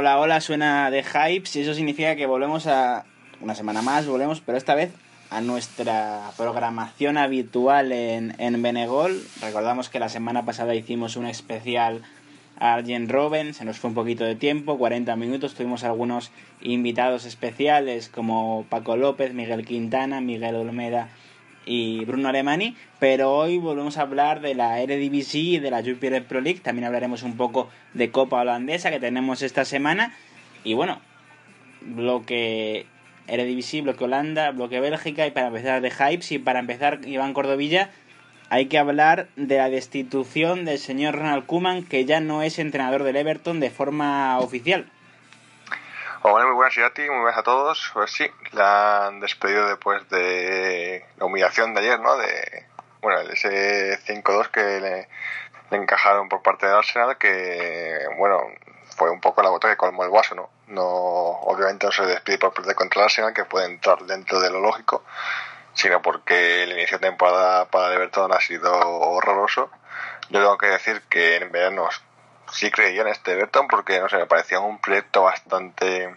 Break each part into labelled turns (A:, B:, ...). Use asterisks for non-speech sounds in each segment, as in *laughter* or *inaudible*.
A: Hola, hola, suena de hypes y eso significa que volvemos a una semana más, volvemos, pero esta vez a nuestra programación habitual en, en Benegol. Recordamos que la semana pasada hicimos un especial a Arjen Robben, se nos fue un poquito de tiempo, 40 minutos, tuvimos algunos invitados especiales como Paco López, Miguel Quintana, Miguel Olmeda y Bruno Alemani, pero hoy volvemos a hablar de la Eredivisie y de la Jupiler Pro League, también hablaremos un poco de Copa Holandesa que tenemos esta semana y bueno, bloque Eredivisie, bloque Holanda, bloque Bélgica y para empezar de Hypes y para empezar Iván Cordovilla hay que hablar de la destitución del señor Ronald Koeman que ya no es entrenador del Everton de forma oficial.
B: Hola, muy buenas a ti, muy buenas a todos. Pues sí, la han despedido después de la humillación de ayer, ¿no? De, bueno, ese 5-2 que le, encajaron por parte de Arsenal, que, bueno, fue un poco la bota que colmó el guaso, ¿no? No, obviamente no se despide por perder contra el Arsenal, que puede entrar dentro de lo lógico, sino porque el inicio de temporada para el ha sido horroroso. Yo tengo que decir que en verano sí creía en este Everton porque, no sé, me parecía un proyecto bastante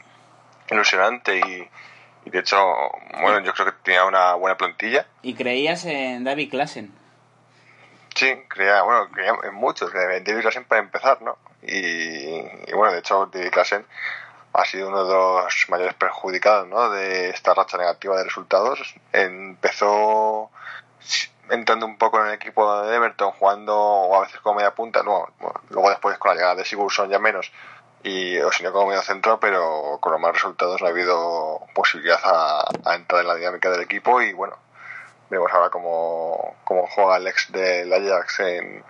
B: ilusionante y, de hecho, bueno, yo creo que tenía una buena plantilla.
A: ¿Y creías en David Klassen?
B: Sí, creía, bueno, creía en muchos, en David Klassen para empezar, ¿no? Y, bueno, de hecho, David Klassen ha sido uno de los mayores perjudicados, ¿no? De esta racha negativa de resultados. Empezó entrando un poco en el equipo de Everton, jugando o a veces como media punta, no, luego después con la llegada de Sigurdsson ya menos, y o si no como medio centro, pero con los más resultados no ha habido posibilidad a, entrar en la dinámica del equipo y bueno, vemos ahora cómo, cómo juega el ex del Ajax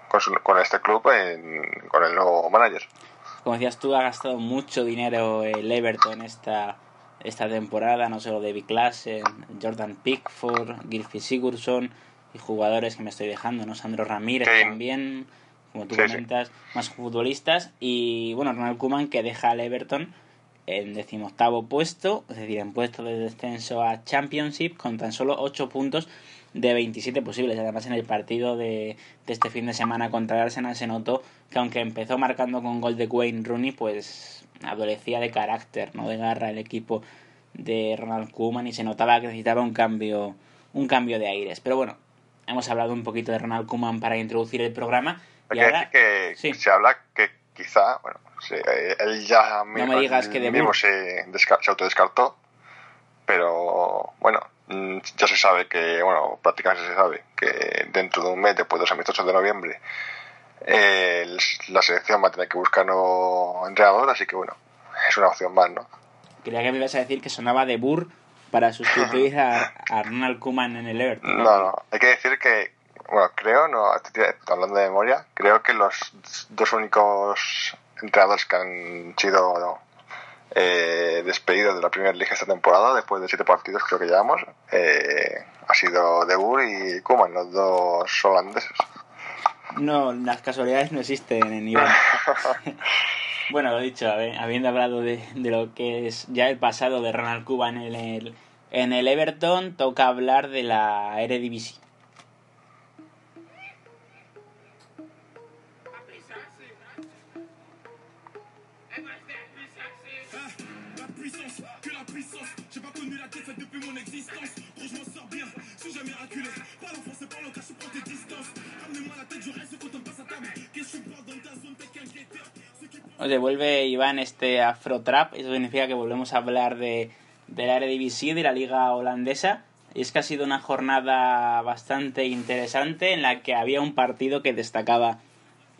B: con, con, este club con el nuevo manager.
A: Como decías tú, ha gastado mucho dinero el Everton esta, esta temporada, no solo David Klassen, Jordan Pickford, Gilfie Sigurdsson y jugadores que me estoy dejando, ¿no? Sandro Ramírez también, como tú comentas, más futbolistas. Y bueno, Ronald Koeman que deja al Everton en decimoctavo puesto, es decir, en puesto de descenso a Championship con tan solo 8 puntos de 27 posibles. Además, en el partido de, de este fin de semana contra el Arsenal se notó que aunque empezó marcando con gol de Wayne Rooney, pues adolecía de carácter, no de garra el equipo de Ronald Koeman y se notaba que necesitaba un cambio un cambio de aires. Pero bueno, hemos hablado un poquito de Ronald Koeman para introducir el programa.
B: Y ahora, que se habla que quizá, bueno, él ya mismo, se, se autodescartó, pero bueno, mm, ya se sabe que, bueno, prácticamente se sabe que dentro de un mes, después de los amistosos de noviembre, la selección va a tener que buscar nuevo entrenador, así que bueno, es una opción más, ¿no?
A: Creía que me ibas a decir que sonaba de Burr para sustituir a, Ronald Koeman en el Everton.
B: No, no, hay que decir que, bueno, creo, no, hablando de memoria, creo que los dos únicos entrenadores que han sido eh, despedidos de la primera liga esta temporada, después de siete partidos creo que llevamos, eh, ha sido De Boer y Koeman, los dos holandeses.
A: No, las casualidades no existen en Iván. *laughs* Bueno, lo dicho, habiendo hablado de, lo que es ya el pasado de Ronald Koeman en el, en el Everton, toca hablar de la Eredivisie. Nos devuelve Iván este Afro Trap. Eso significa que volvemos a hablar de, de la Eredivisie, de la liga holandesa. Y es que ha sido una jornada bastante interesante en la que había un partido que destacaba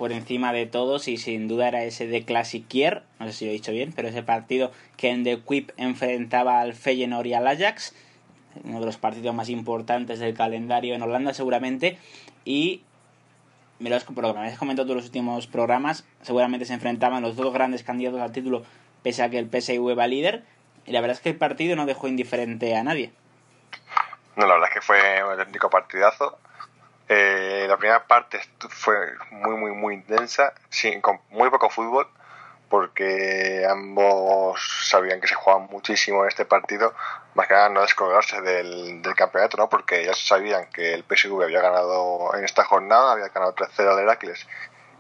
A: por encima de todos y sin duda era ese de Classiquier, no sé si lo he dicho bien, pero ese partido que en The Quip enfrentaba al Feyenoord y al Ajax, uno de los partidos más importantes del calendario en Holanda seguramente, y me lo has, comentado todos los últimos programas, seguramente se enfrentaban los dos grandes candidatos al título, pese a que el PSV va líder, y la verdad es que el partido no dejó indiferente a nadie.
B: No, la verdad es que fue un auténtico partidazo. Eh, la primera parte fue muy, muy, muy intensa, sin, con muy poco fútbol, porque ambos sabían que se jugaban muchísimo en este partido, más que nada no descolgarse del, del campeonato, ¿no? porque ya sabían que el PSV había ganado en esta jornada, había ganado 3-0 al Heracles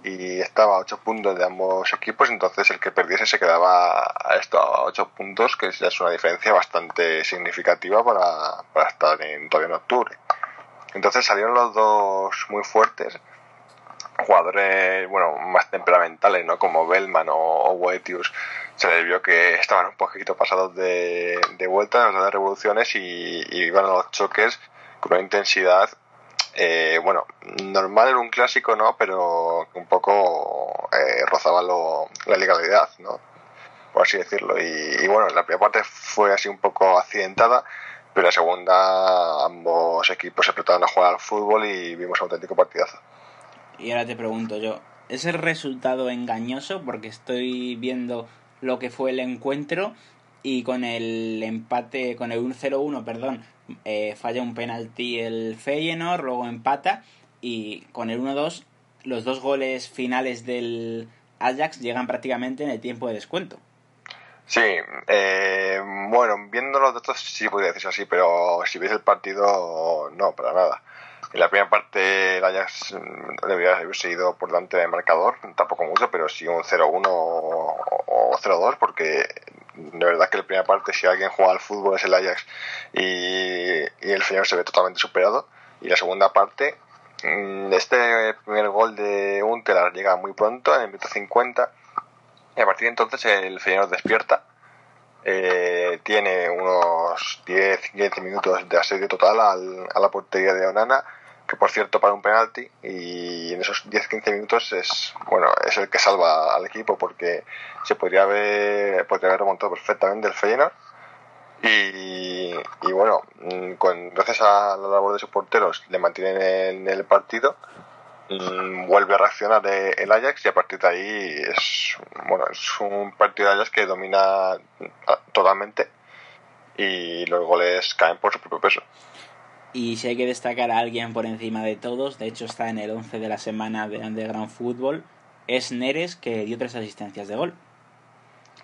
B: y estaba a 8 puntos de ambos equipos, entonces el que perdiese se quedaba a esto, a 8 puntos, que ya es una diferencia bastante significativa para, para estar en, todavía en octubre. Entonces salieron los dos muy fuertes, jugadores bueno más temperamentales, ¿no? como Bellman o, o Boetius, se les vio que estaban un poquito pasados de, de vuelta en las revoluciones y, y iban a los choques con una intensidad eh, bueno, normal en un clásico, ¿no? Pero un poco eh, rozaba lo, la legalidad, ¿no? Por así decirlo. Y, y, bueno, la primera parte fue así un poco accidentada, pero la segunda ambos equipos se apretaron a jugar al fútbol y vimos un auténtico partidazo.
A: Y ahora te pregunto yo, ¿es el resultado engañoso? Porque estoy viendo lo que fue el encuentro y con el empate, con el 1-0-1, perdón, eh, falla un penalti el Feyenoord, luego empata y con el 1-2 los dos goles finales del Ajax llegan prácticamente en el tiempo de descuento.
B: Sí, eh, bueno, viendo los datos sí podría decirse así, pero si ves el partido, no, para nada. En la primera parte el Ajax debería haberse ido por delante del marcador, tampoco mucho, pero sí un 0-1 o 0-2, porque de verdad que la primera parte, si alguien juega al fútbol es el Ajax y, y el señor se ve totalmente superado. Y la segunda parte, mm, este primer gol de Untelar llega muy pronto, en el minuto 50, y a partir de entonces el Feyenoord despierta. Eh, tiene unos 10-15 minutos de asedio total al, a la portería de Onana, que por cierto para un penalti, y en esos 10-15 minutos es bueno es el que salva al equipo porque se podría haber, podría haber remontado perfectamente el Feyenoord. Y, y bueno, con, gracias a la labor de sus porteros le mantienen en el partido vuelve a reaccionar el Ajax y a partir de ahí es bueno es un partido de Ajax que domina totalmente y los goles caen por su propio peso.
A: Y si hay que destacar a alguien por encima de todos, de hecho está en el 11 de la semana de Underground Football, es Neres que dio tres asistencias de gol.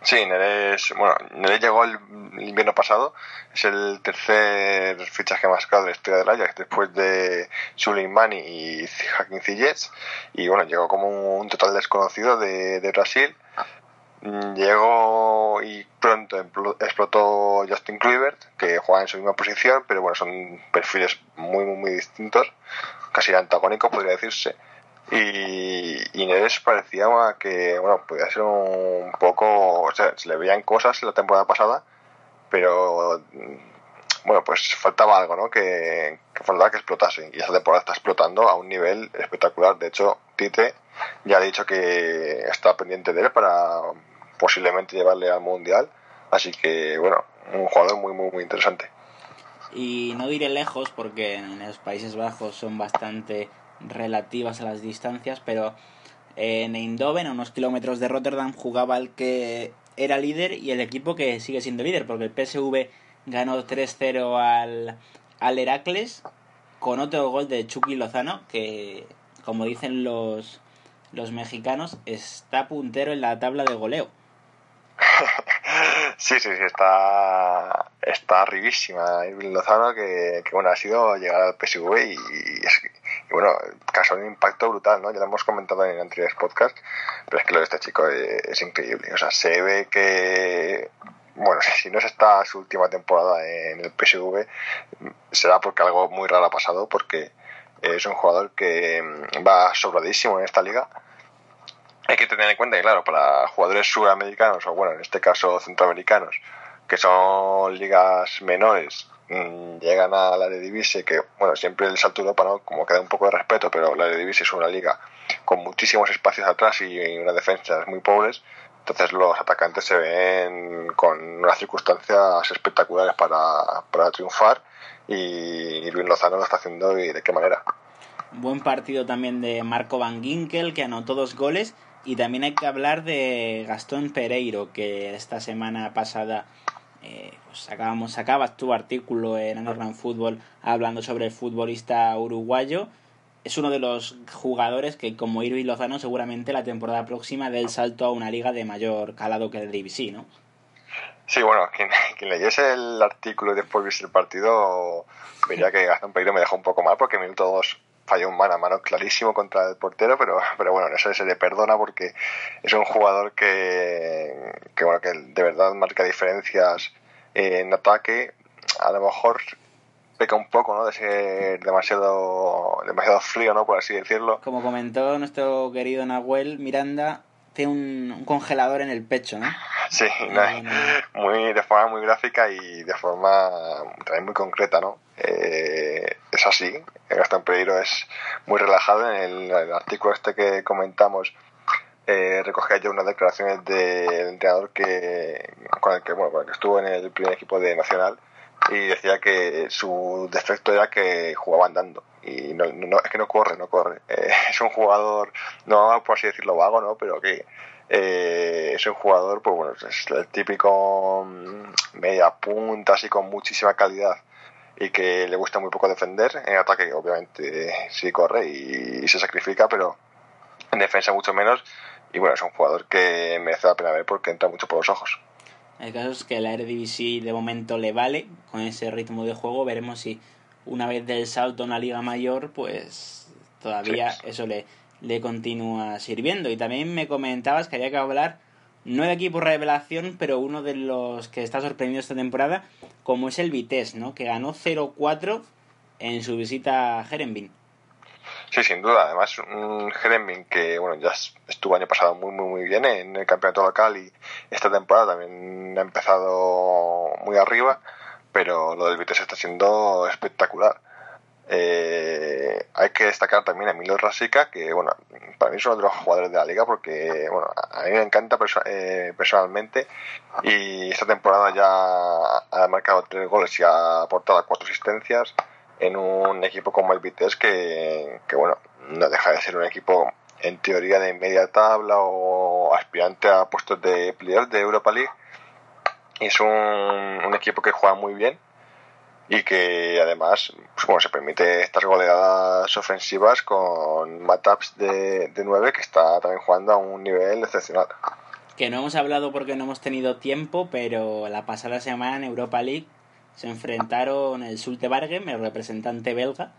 B: Sí, Neres, bueno, Neres llegó el invierno pasado, es el tercer fichaje más caro de la historia del Ajax después de Suleimani y Hakim Ziyech y bueno, llegó como un total desconocido de, de Brasil. Llegó y pronto explotó Justin Kluivert, que juega en su misma posición, pero bueno, son perfiles muy, muy, muy distintos, casi antagónicos podría decirse. Y, Neres parecía que bueno podía ser un poco o sea se le veían cosas la temporada pasada pero bueno pues faltaba algo no que, que faltaba que explotase y esta temporada está explotando a un nivel espectacular. De hecho Tite ya ha dicho que está pendiente de él para posiblemente llevarle al mundial. Así que bueno un jugador muy muy muy interesante.
A: Y no diré lejos porque en los Países Bajos son bastante relativas a las distancias, pero en Eindhoven, a unos kilómetros de Rotterdam, jugaba el que era líder y el equipo que sigue siendo líder, porque el PSV ganó 3-0 al, al Heracles con otro gol de Chucky Lozano, que, como dicen los, los mexicanos, está puntero en la tabla de goleo. *laughs*
B: Sí, sí, sí, está, está arribísima Irving Lozano, que, que, bueno, ha sido llegar al PSV y, bueno, causó un impacto brutal, ¿no? Ya lo hemos comentado en anteriores podcasts, pero es que lo de este chico es, es increíble. O sea, se ve que, bueno, si no es esta su última temporada en el PSV, será porque algo muy raro ha pasado, porque es un jugador que va sobradísimo en esta liga. Hay que tener en cuenta que, claro, para jugadores sudamericanos, o bueno, en este caso centroamericanos, que son ligas menores, llegan a la Eredivisie, que bueno, siempre el salto Europa no como queda un poco de respeto, pero la Eredivisie es una liga con muchísimos espacios atrás y unas defensas muy pobres, entonces los atacantes se ven con unas circunstancias espectaculares para, para triunfar y Luis Lozano lo está haciendo y de qué manera.
A: Buen partido también de Marco Van Ginkel, que anotó dos goles, y también hay que hablar de Gastón Pereiro, que esta semana pasada eh, pues sacabas tu artículo en Underground Football hablando sobre el futbolista uruguayo. Es uno de los jugadores que, como Irving Lozano, seguramente la temporada próxima dé el salto a una liga de mayor calado que el DVC, ¿no?
B: Sí, bueno, quien, *laughs* quien, leyese el artículo y después viese el partido vería que Gastón Pereiro me dejó un poco mal porque en minuto 2 falló un mano a mano clarísimo contra el portero, pero, pero bueno, eso se le perdona porque es un jugador que, que, bueno, que de verdad marca diferencias en ataque. A lo mejor peca un poco, ¿no? De ser demasiado, demasiado frío, ¿no? Por así decirlo.
A: Como comentó nuestro querido Nahuel Miranda, tiene un, congelador en el pecho, ¿no?
B: Sí, muy, de forma muy gráfica y de forma también muy concreta, ¿no? Eh, es así, Gastón Pereiro es muy relajado. En el, artículo este que comentamos eh, recogía yo unas declaraciones del entrenador que con el que, bueno, con el que estuvo en el primer equipo de Nacional y decía que su defecto era que jugaba andando y no, no es que no corre, no corre. Eh, *laughs* es un jugador, no por así decirlo vago, ¿no? Pero que eh, es un jugador, pues bueno, es el típico mm, media punta, así con muchísima calidad y que le gusta muy poco defender. En ataque, obviamente, sí corre y, se sacrifica, pero en defensa mucho menos. Y bueno, es un jugador que merece la pena ver porque entra mucho por los ojos.
A: El caso es que la Eredivisie de momento le vale con ese ritmo de juego. Veremos si una vez del salto a una liga mayor, pues todavía eso le, le continúa sirviendo. Y también me comentabas que había que hablar no de equipo revelación, pero uno de los que está sorprendido esta temporada, como es el Vitesse, ¿no? Que ganó 0-4 en su visita a Jerenbin.
B: Sí, sin duda. Además, un Jeremy que bueno ya estuvo año pasado muy, muy, muy bien en el campeonato local y esta temporada también ha empezado muy arriba, pero lo del Vitesse está siendo espectacular. Eh, hay que destacar también a Emilio Rasica, que bueno, para mí es uno de los jugadores de la liga porque bueno, a mí me encanta eh, personalmente y esta temporada ya ha marcado tres goles y ha aportado cuatro asistencias en un equipo como el Vitesse que, que, bueno, no deja de ser un equipo en teoría de media tabla o aspirante a puestos de playoff de Europa League. Es un, un, equipo que juega muy bien y que además pues, bueno, se permite estas goleadas ofensivas con Mataps de, de 9 que está también jugando a un nivel excepcional.
A: Que no hemos hablado porque no hemos tenido tiempo, pero la pasada semana en Europa League se enfrentaron el Sulte Bargem, el representante belga,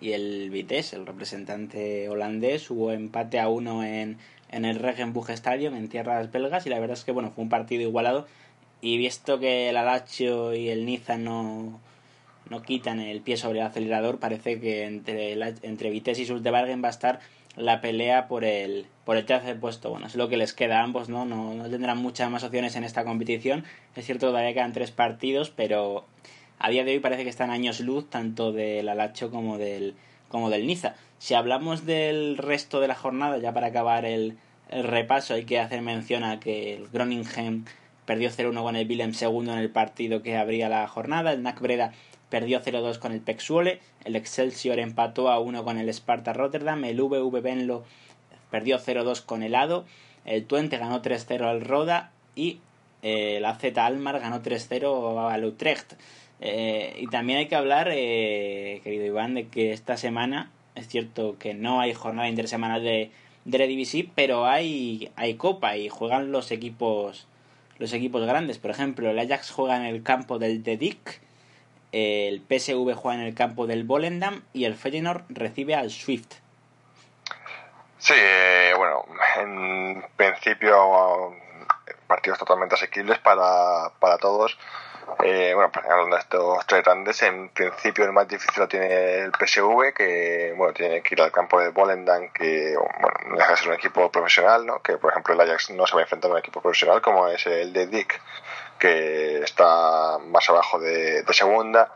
A: y el Vitesse, el representante holandés. Hubo empate a uno en, en el Regenbuch Stadium, en tierras belgas, y la verdad es que bueno, fue un partido igualado. Y visto que el Alacho y el Niza no, no quitan el pie sobre el acelerador, parece que entre, entre Vitesse y Bargen va a estar la pelea por el, por el tercer puesto. Bueno, es lo que les queda a ambos, ¿no? ¿no? No tendrán muchas más opciones en esta competición. Es cierto, todavía quedan tres partidos, pero a día de hoy parece que están años luz tanto del Alacho como del, como del Niza. Si hablamos del resto de la jornada, ya para acabar el, el repaso, hay que hacer mención a que el Groningen perdió 0-1 con el Willem segundo en el partido que abría la jornada. El NAC Breda perdió 0-2 con el Pexuole, el Excelsior empató a 1 con el Sparta Rotterdam, el VV Benlo perdió 0-2 con el Ado, el Twente ganó 3-0 al Roda y eh, la Z Almar ganó 3-0 al Utrecht. Eh, y también hay que hablar, eh, querido Iván, de que esta semana es cierto que no hay jornada intersemanal de, de Eredivisie, pero hay, hay copa y juegan los equipos los equipos grandes. Por ejemplo, el Ajax juega en el campo del Dedic el PSV juega en el campo del Volendam y el Feyenoord recibe al Swift.
B: Sí, eh, bueno, en principio partidos totalmente asequibles para, para todos. Eh, bueno, hablando de estos tres grandes, en principio el más difícil lo tiene el PSV, que bueno, tiene que ir al campo del Volendam, que bueno, no deja de ser un equipo profesional, ¿no? que por ejemplo el Ajax no se va a enfrentar a un equipo profesional como es el de Dick, que está más abajo de, segunda.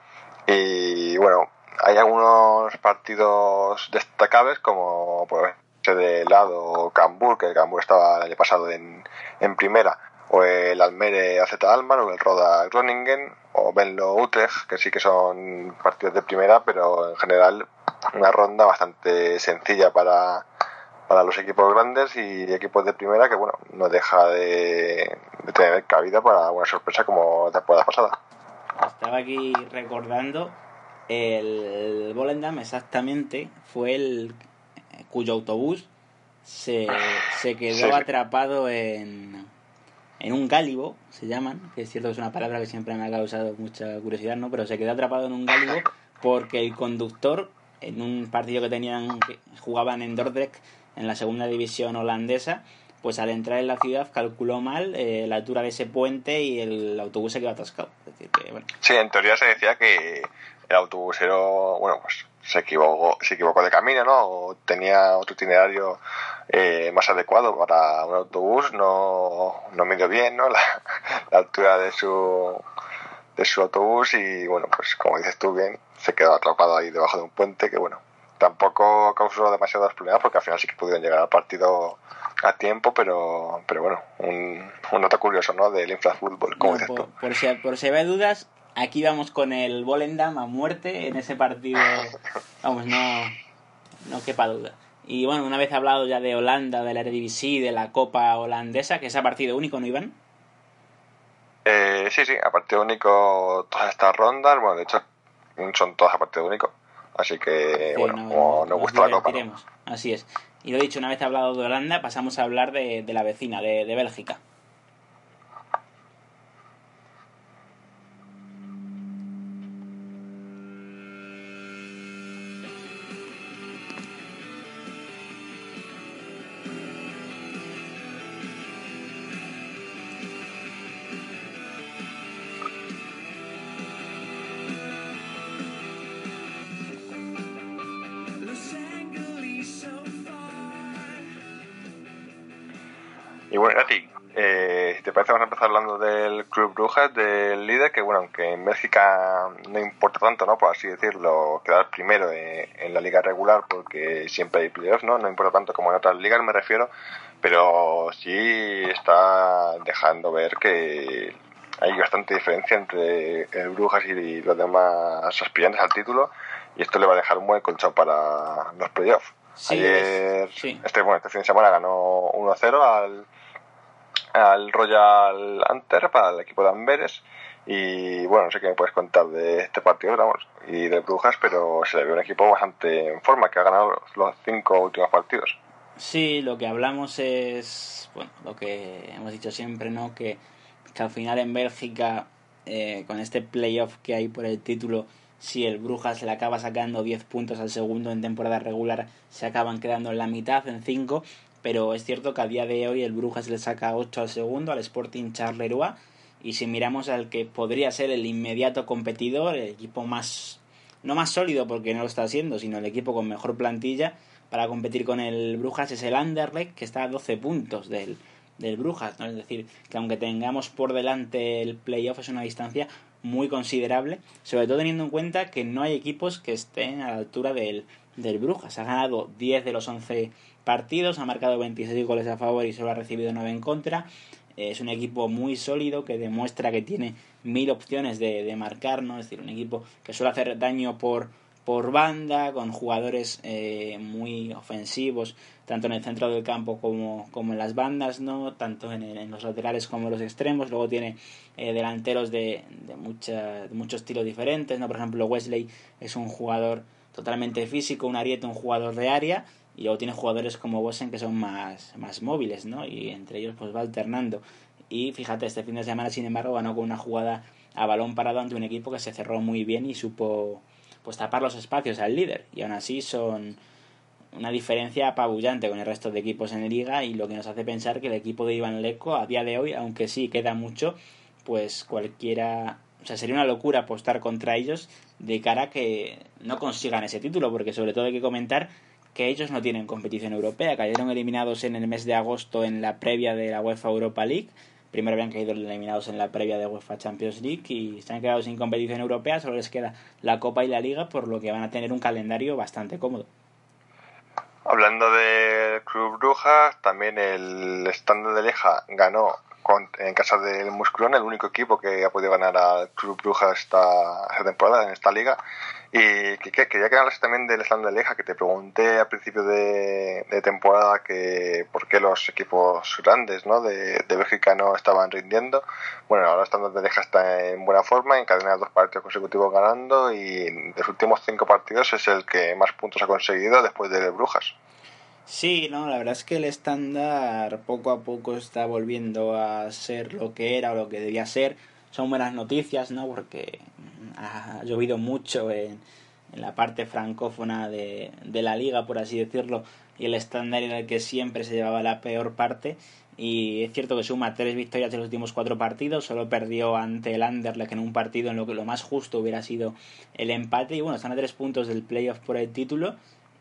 B: Y bueno, hay algunos partidos destacables como por ese de lado Cambur, que Cambur estaba el año pasado en, en primera, o el Almere AZ Almar, o el Roda Groningen, o Benlo Utrecht, que sí que son partidos de primera, pero en general una ronda bastante sencilla para, para los equipos grandes y equipos de primera que bueno no deja de, tener cabida para una sorpresa como la temporada pasada.
A: Estaba aquí recordando el Volendam exactamente fue el cuyo autobús se, se quedó atrapado en, en un gálibo, se llaman, que es cierto que es una palabra que siempre me ha causado mucha curiosidad, ¿no? Pero se quedó atrapado en un gálibo *laughs* porque el conductor en un partido que tenían que jugaban en Dordrecht en la segunda división holandesa pues al entrar en la ciudad calculó mal eh, la altura de ese puente y el autobús se quedó atascado.
B: Sí, en teoría se decía que el autobusero, bueno, pues se equivocó, se equivocó de camino, ¿no? O tenía otro itinerario eh, más adecuado para un autobús, no, no midió bien, ¿no? *laughs* La, la altura de su, de su autobús y, bueno, pues como dices tú bien, se quedó atrapado ahí debajo de un puente que, bueno, tampoco causó demasiados problemas porque al final sí que pudieron llegar al partido a tiempo, pero, pero bueno, un, un dato curioso, ¿no? Del infrafútbol, como dices
A: por, Por si, por si hay dudas, aquí vamos con el Volendam a muerte en ese partido. Vamos, no, no quepa duda. Y bueno, una vez hablado ya de Holanda, de la Eredivisie, de la Copa holandesa, que es a partido único, ¿no, Iván?
B: Eh, sí, sí, a partido único todas estas rondas, bueno, de hecho son todas a partido único. Así que, bueno, como nos gusta la Copa.
A: Así es. Y lo dicho, una vez hablado de Holanda, pasamos a hablar de, de la vecina, de, de Bélgica.
B: Vamos a empezar hablando del Club Brujas, del líder? Que bueno, aunque en Bélgica no importa tanto, ¿no? Por así decirlo, quedar primero en, la liga regular porque siempre hay playoffs, ¿no? No importa tanto como en otras ligas, me refiero, pero sí está dejando ver que hay bastante diferencia entre el Brujas y los demás aspirantes al título y esto le va a dejar un buen colchón para los playoffs. Ayer, este, bueno, este fin de semana ganó 1-0 al al Royal Hunter para el equipo de Amberes. Y bueno, no sé qué me puedes contar de este partido vamos, y de Brujas, pero se le ve un equipo bastante en forma, que ha ganado los cinco últimos partidos.
A: Sí, lo que hablamos es, bueno, lo que hemos dicho siempre, ¿no? Que, que al final en Bélgica, eh, con este playoff que hay por el título, si el Brujas le acaba sacando 10 puntos al segundo en temporada regular, se acaban quedando en la mitad, en 5, pero es cierto que a día de hoy el Brujas le saca 8 al segundo, al Sporting Charleroi, y si miramos al que podría ser el inmediato competidor, el equipo más, no más sólido porque no lo está haciendo, sino el equipo con mejor plantilla para competir con el Brujas es el Anderlecht, que está a 12 puntos del, del Brujas, ¿no? Es decir, que aunque tengamos por delante el playoff es una distancia muy considerable, sobre todo teniendo en cuenta que no hay equipos que estén a la altura del, del Brujas. Ha ganado 10 de los 11 partidos, ha marcado 26 goles a favor y solo ha recibido 9 en contra. Es un equipo muy sólido que demuestra que tiene mil opciones de, de marcar, ¿no? Es decir, un equipo que suele hacer daño por, por banda, con jugadores eh, muy ofensivos, tanto en el centro del campo como, como en las bandas, ¿no? tanto en, en, los laterales como en los extremos. Luego tiene eh, delanteros de, de, mucha, de muchos estilos diferentes. ¿no? Por ejemplo, Wesley es un jugador totalmente físico, un ariete, un jugador de área, y luego tiene jugadores como Bosen que son más, más móviles, ¿no? Y entre ellos pues va alternando. Y fíjate, este fin de semana, sin embargo, ganó con una jugada a balón parado ante un equipo que se cerró muy bien y supo pues tapar los espacios al líder. Y aún así son una diferencia apabullante con el resto de equipos en liga y lo que nos hace pensar que el equipo de Iván Leco a día de hoy, aunque sí queda mucho, pues cualquiera, o sea, sería una locura apostar contra ellos de cara a que no consigan ese título, porque sobre todo hay que comentar que ellos no tienen competición europea, cayeron eliminados en el mes de agosto en la previa de la UEFA Europa League, primero habían caído eliminados en la previa de UEFA Champions League y se han quedado sin competición europea, solo les queda la Copa y la Liga, por lo que van a tener un calendario bastante cómodo.
B: Hablando de Club Brujas, también el estándar de Leja ganó en casa del Musculón, el único equipo que ha podido ganar al Club Brujas esta temporada en esta liga y que, que, quería que hablas también del stand de Leja, que te pregunté al principio de, de, temporada que por qué los equipos grandes ¿no? de, de Bélgica no estaban rindiendo. Bueno, ahora el stand de Leja está en buena forma, encadena dos partidos consecutivos ganando y en los últimos cinco partidos es el que más puntos ha conseguido después de Brujas.
A: Sí, no, la verdad es que el estándar poco a poco está volviendo a ser lo que era o lo que debía ser. Son buenas noticias, ¿no? Porque ha llovido mucho en, en la parte francófona de, de la liga, por así decirlo, y el estándar era el que siempre se llevaba la peor parte. Y es cierto que suma tres victorias en los últimos cuatro partidos, solo perdió ante el Anderlecht en un partido en lo que lo más justo hubiera sido el empate. Y bueno, están a tres puntos del playoff por el título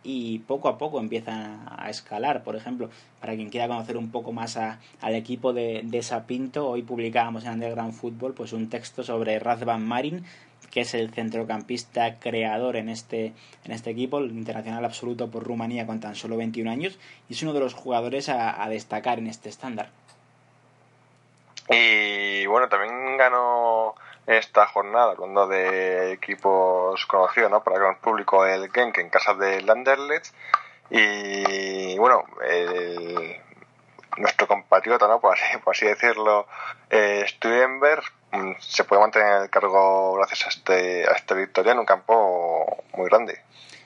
A: y poco a poco empiezan a escalar. Por ejemplo, para quien quiera conocer un poco más al equipo de, de Sapinto, hoy publicábamos en Underground Football pues un texto sobre Razvan Marin, que es el centrocampista creador en este, en este equipo, el internacional absoluto por Rumanía con tan solo 21 años, y es uno de los jugadores a, a destacar en este estándar.
B: Y bueno, también ganó esta jornada, hablando de equipos conocidos ¿no? para el público, el Genk en casa del Anderlecht. Y bueno, el, nuestro compatriota, ¿no? por, así, por así decirlo, eh, mm, se puede mantener en el cargo gracias a, este, a esta victoria en un campo muy grande.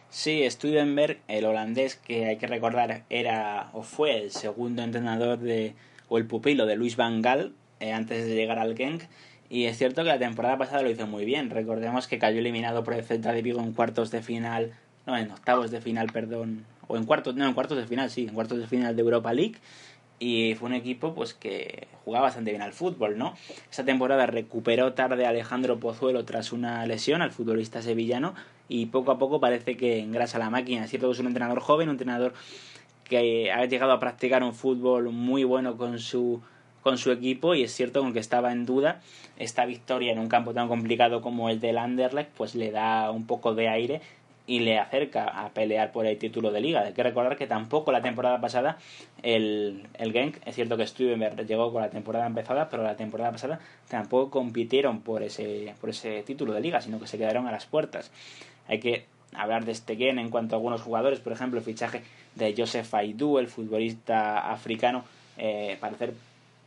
A: Sí, Studenberg, el holandés que hay que recordar era o fue el segundo entrenador de o el pupilo de Luis Van Gaal eh, antes de llegar al Genk y es cierto que la temporada pasada lo hizo muy bien. Recordemos que cayó eliminado por el Celta de Vigo en cuartos de final, no, en octavos de final, perdón, o en cuartos, no, en cuartos de final, sí, en cuartos de final de Europa League. Y fue un equipo pues que jugaba bastante bien al fútbol, ¿no? Esa temporada recuperó tarde Alejandro Pozuelo tras una lesión al futbolista sevillano y poco a poco parece que engrasa la máquina. Es cierto que es un entrenador joven, un entrenador que ha llegado a practicar un fútbol muy bueno con su con su equipo y es cierto que estaba en duda esta victoria en un campo tan complicado como el del Anderlecht pues le da un poco de aire y le acerca a pelear por el título de liga. Hay que recordar que tampoco la temporada pasada el, el Genk, es cierto que Stubenberg llegó con la temporada empezada, pero la temporada pasada tampoco compitieron por ese, por ese título de liga, sino que se quedaron a las puertas. Hay que hablar de este Genk en cuanto a algunos jugadores, por ejemplo, el fichaje de Joseph Aidou, el futbolista africano, eh, para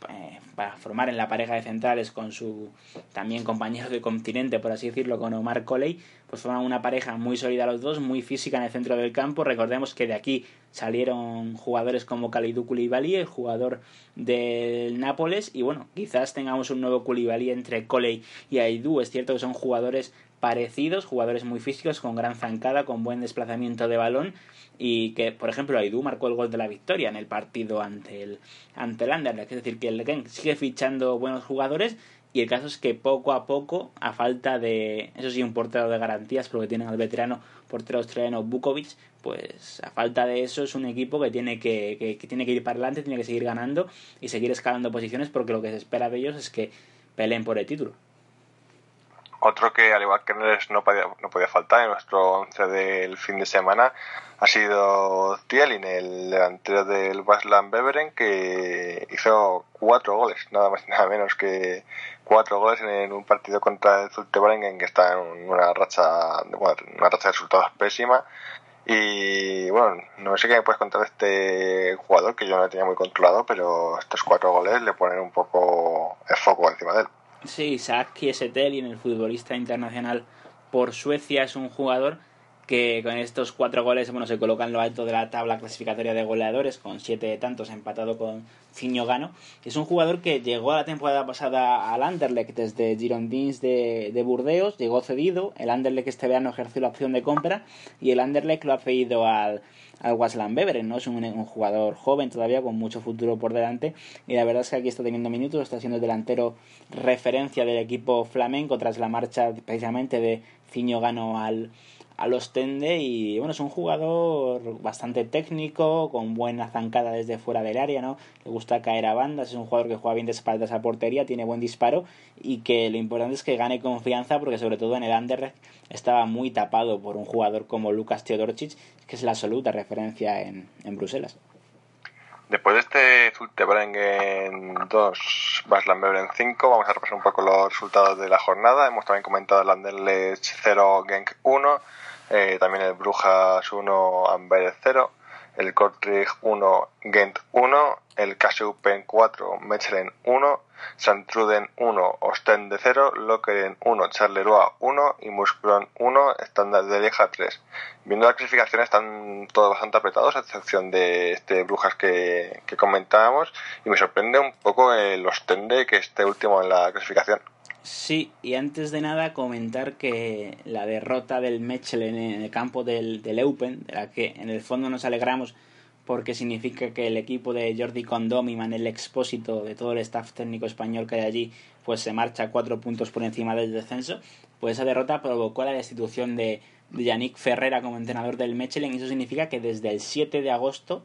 A: eh, para formar en la pareja de centrales con su también compañero de continente, por así decirlo, con Omar Coley, pues forman una pareja muy sólida los dos, muy física en el centro del campo. Recordemos que de aquí salieron jugadores como Kalidou Koulibaly, el jugador del Nápoles, y bueno, quizás tengamos un nuevo Koulibaly entre Coley y Aidú. Es cierto que son jugadores parecidos, jugadores muy físicos, con gran zancada, con buen desplazamiento de balón y que, por ejemplo, Aidú marcó el gol de la victoria en el partido ante el, ante el Anderlecht. Es decir, que el Genk sigue fichando buenos jugadores y el caso es que poco a poco, a falta de, eso sí, un portero de garantías, porque tienen al veterano portero australiano Bukovic, pues a falta de eso es un equipo que tiene que, que, que tiene que ir para adelante, tiene que seguir ganando y seguir escalando posiciones porque lo que se espera de ellos es que peleen por el título.
B: Otro que, al igual que no podía, no podía faltar en nuestro once del fin de semana, ha sido Tielin, el delantero del Baslan Beveren, que hizo cuatro goles, nada más y nada menos que cuatro goles en un partido contra el Zulte en que está en una racha, bueno, una racha de resultados pésima. Y bueno, no sé qué me puedes contar de este jugador que yo no lo tenía muy controlado, pero estos cuatro goles le ponen un poco el foco encima de él.
A: Sí, Isaac Kiesetelin, el futbolista internacional por Suecia, es un jugador que con estos cuatro goles bueno, se coloca en lo alto de la tabla clasificatoria de goleadores, con siete tantos empatado con Ciño Gano. Es un jugador que llegó a la temporada pasada al Anderlecht desde Girondins de, de Burdeos, llegó cedido, el Anderlecht este verano ejerció la opción de compra y el Anderlecht lo ha cedido al, al Beveren, ¿no? Es un, un, jugador joven todavía con mucho futuro por delante y la verdad es que aquí está teniendo minutos, está siendo el delantero referencia del equipo flamenco tras la marcha precisamente de Ciño Gano al a los tende y bueno, es un jugador bastante técnico, con buena zancada desde fuera del área, ¿no? Le gusta caer a bandas, es un jugador que juega bien de espaldas a portería, tiene buen disparo y que lo importante es que gane confianza porque sobre todo en el Anderlecht estaba muy tapado por un jugador como Lucas Teodorcic, que es la absoluta referencia en, en Bruselas.
B: Después de este Zultebrengen 2, Baslan en 5, vamos a repasar un poco los resultados de la jornada. Hemos también comentado el Anderlecht 0, Genk 1, eh, también el Brujas 1, Amberes 0, el Kortrijk 1, Gent 1, el Kasseupen 4, Mechelen 1, Santruden 1, Ostende 0, Lokeren 1, Charleroi 1 y Muskron 1, Standard de Lieja 3. Viendo la clasificación están todos bastante apretados, a excepción de este Brujas que, que comentábamos, y me sorprende un poco el Ostende que esté último en la clasificación.
A: Sí, y antes de nada comentar que la derrota del Mechelen en el campo del, del Eupen, de la que en el fondo nos alegramos porque significa que el equipo de Jordi Condom y Manel Expósito, de todo el staff técnico español que hay allí, pues se marcha cuatro puntos por encima del descenso, pues esa derrota provocó la destitución de, de Yannick Ferrera como entrenador del Mechelen y eso significa que desde el 7 de agosto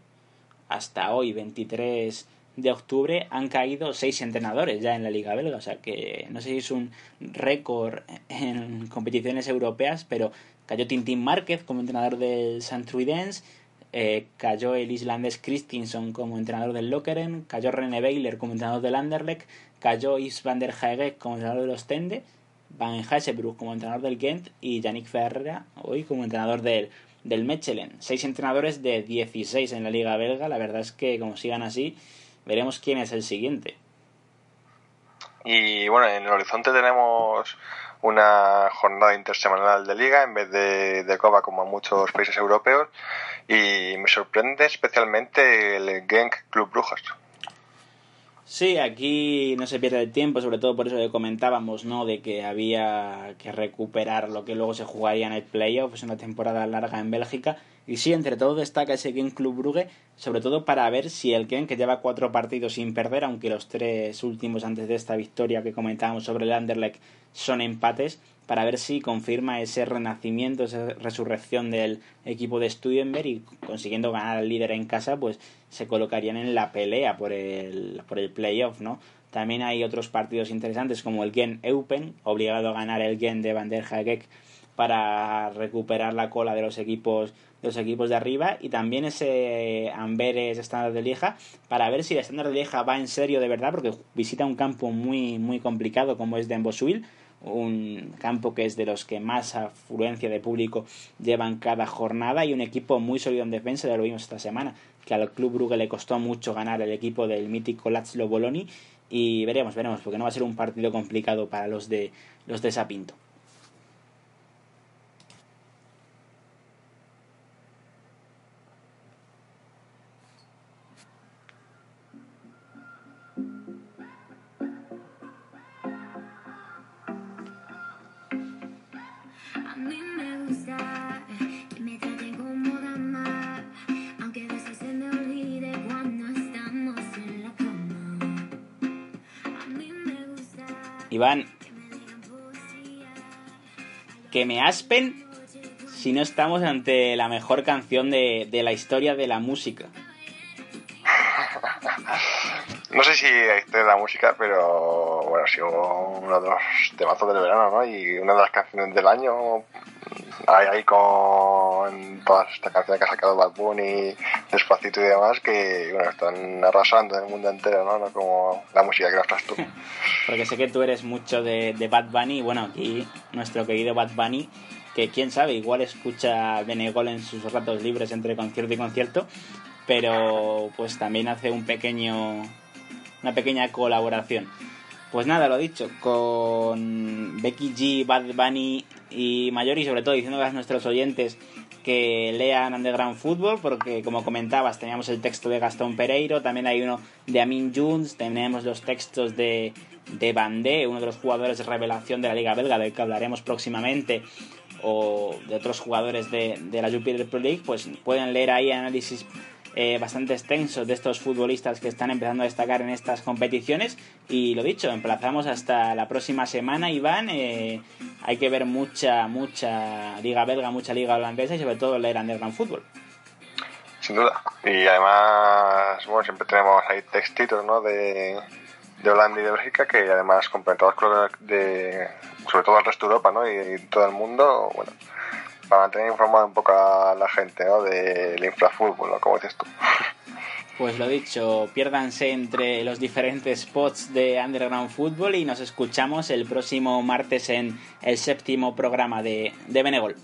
A: hasta hoy, 23 de octubre han caído seis entrenadores ya en la Liga Belga. O sea que no sé si es un récord en competiciones europeas, pero cayó Tintín Márquez como entrenador del St. Truidens, eh, cayó el islandés Christinson como entrenador del Lokeren, cayó René Weiler como entrenador del Anderlecht, cayó Yves van der Haeget como entrenador de los Tende, Van Hasebrug como entrenador del Gent y Yannick Ferreira hoy como entrenador del, del Mechelen. Seis entrenadores de 16 en la Liga Belga. La verdad es que como sigan así, veremos quién es el siguiente.
B: Y bueno, en el horizonte tenemos una jornada intersemanal de liga en vez de, de Copa como en muchos países europeos y me sorprende especialmente el Genk Club Brujas.
A: Sí, aquí no se pierde el tiempo, sobre todo por eso que comentábamos, ¿no? De que había que recuperar lo que luego se jugaría en el playoff, es una temporada larga en Bélgica. Y sí, entre todo destaca ese Genk Club Brugge, sobre todo para ver si el Genk, que lleva cuatro partidos sin perder, aunque los tres últimos antes de esta victoria que comentábamos sobre el Anderlecht son empates, para ver si confirma ese renacimiento, esa resurrección del equipo de Studenberg y consiguiendo ganar al líder en casa, pues se colocarían en la pelea por el, por el playoff, ¿no? También hay otros partidos interesantes como el Gen Eupen, obligado a ganar el Gen de Van der para recuperar la cola de los equipos de los equipos de arriba y también ese Amberes estándar de Lieja para ver si el estándar de Lieja va en serio de verdad porque visita un campo muy muy complicado como es Denbosuil un campo que es de los que más afluencia de público llevan cada jornada y un equipo muy sólido en defensa, ya lo vimos esta semana, que al Club Brugge le costó mucho ganar el equipo del mítico Lazlo Boloni y veremos, veremos, porque no va a ser un partido complicado para los de los de Sapinto. Iván, que me aspen si no estamos ante la mejor canción de, la historia de la música. *laughs*
B: No sé si de la música, pero bueno, ha sido uno de los temazos del verano, ¿no? Y una de las canciones del año, ahí, ahí con todas estas canciones que ha sacado Bad Bunny, Despacito y demás, que bueno, están arrasando en el mundo entero, ¿no? no como la música que nos tú. *laughs*
A: Porque sé que tú eres mucho de, Bad Bunny, y bueno, aquí nuestro querido Bad Bunny, que quién sabe, igual escucha Benegol en sus ratos libres entre concierto y concierto, pero pues también hace un pequeño una pequeña colaboración. Pues nada, lo dicho, con Becky G, Bad Bunny y Mayor y sobre todo diciendo a nuestros oyentes que lean Underground Football porque como comentabas teníamos el texto de Gastón Pereiro, también hay uno de Amin Jones, tenemos los textos de, de Bandé, uno de los jugadores de revelación de la Liga Belga del que hablaremos próximamente o de otros jugadores de, de la Jupiler Pro League, pues pueden leer ahí análisis eh, bastante extensos de estos futbolistas que están empezando a destacar en estas competiciones. Y lo dicho, emplazamos hasta la próxima semana, Iván. Eh, hay que ver mucha, mucha liga belga, mucha liga holandesa y sobre todo leer Underground Fútbol.
B: Sin duda. Y además, bueno, siempre tenemos ahí textitos, ¿no? De, de Holanda y de Bélgica que además complementados con de, sobre todo el resto de Europa, ¿no? Y, y todo el mundo, bueno, para mantener informado un poco a la gente ¿no? del infrafútbol, como dices tú. *laughs*
A: Pues lo dicho, piérdanse entre los diferentes spots de Underground Football y nos escuchamos el próximo martes en el séptimo programa de, de Benegol.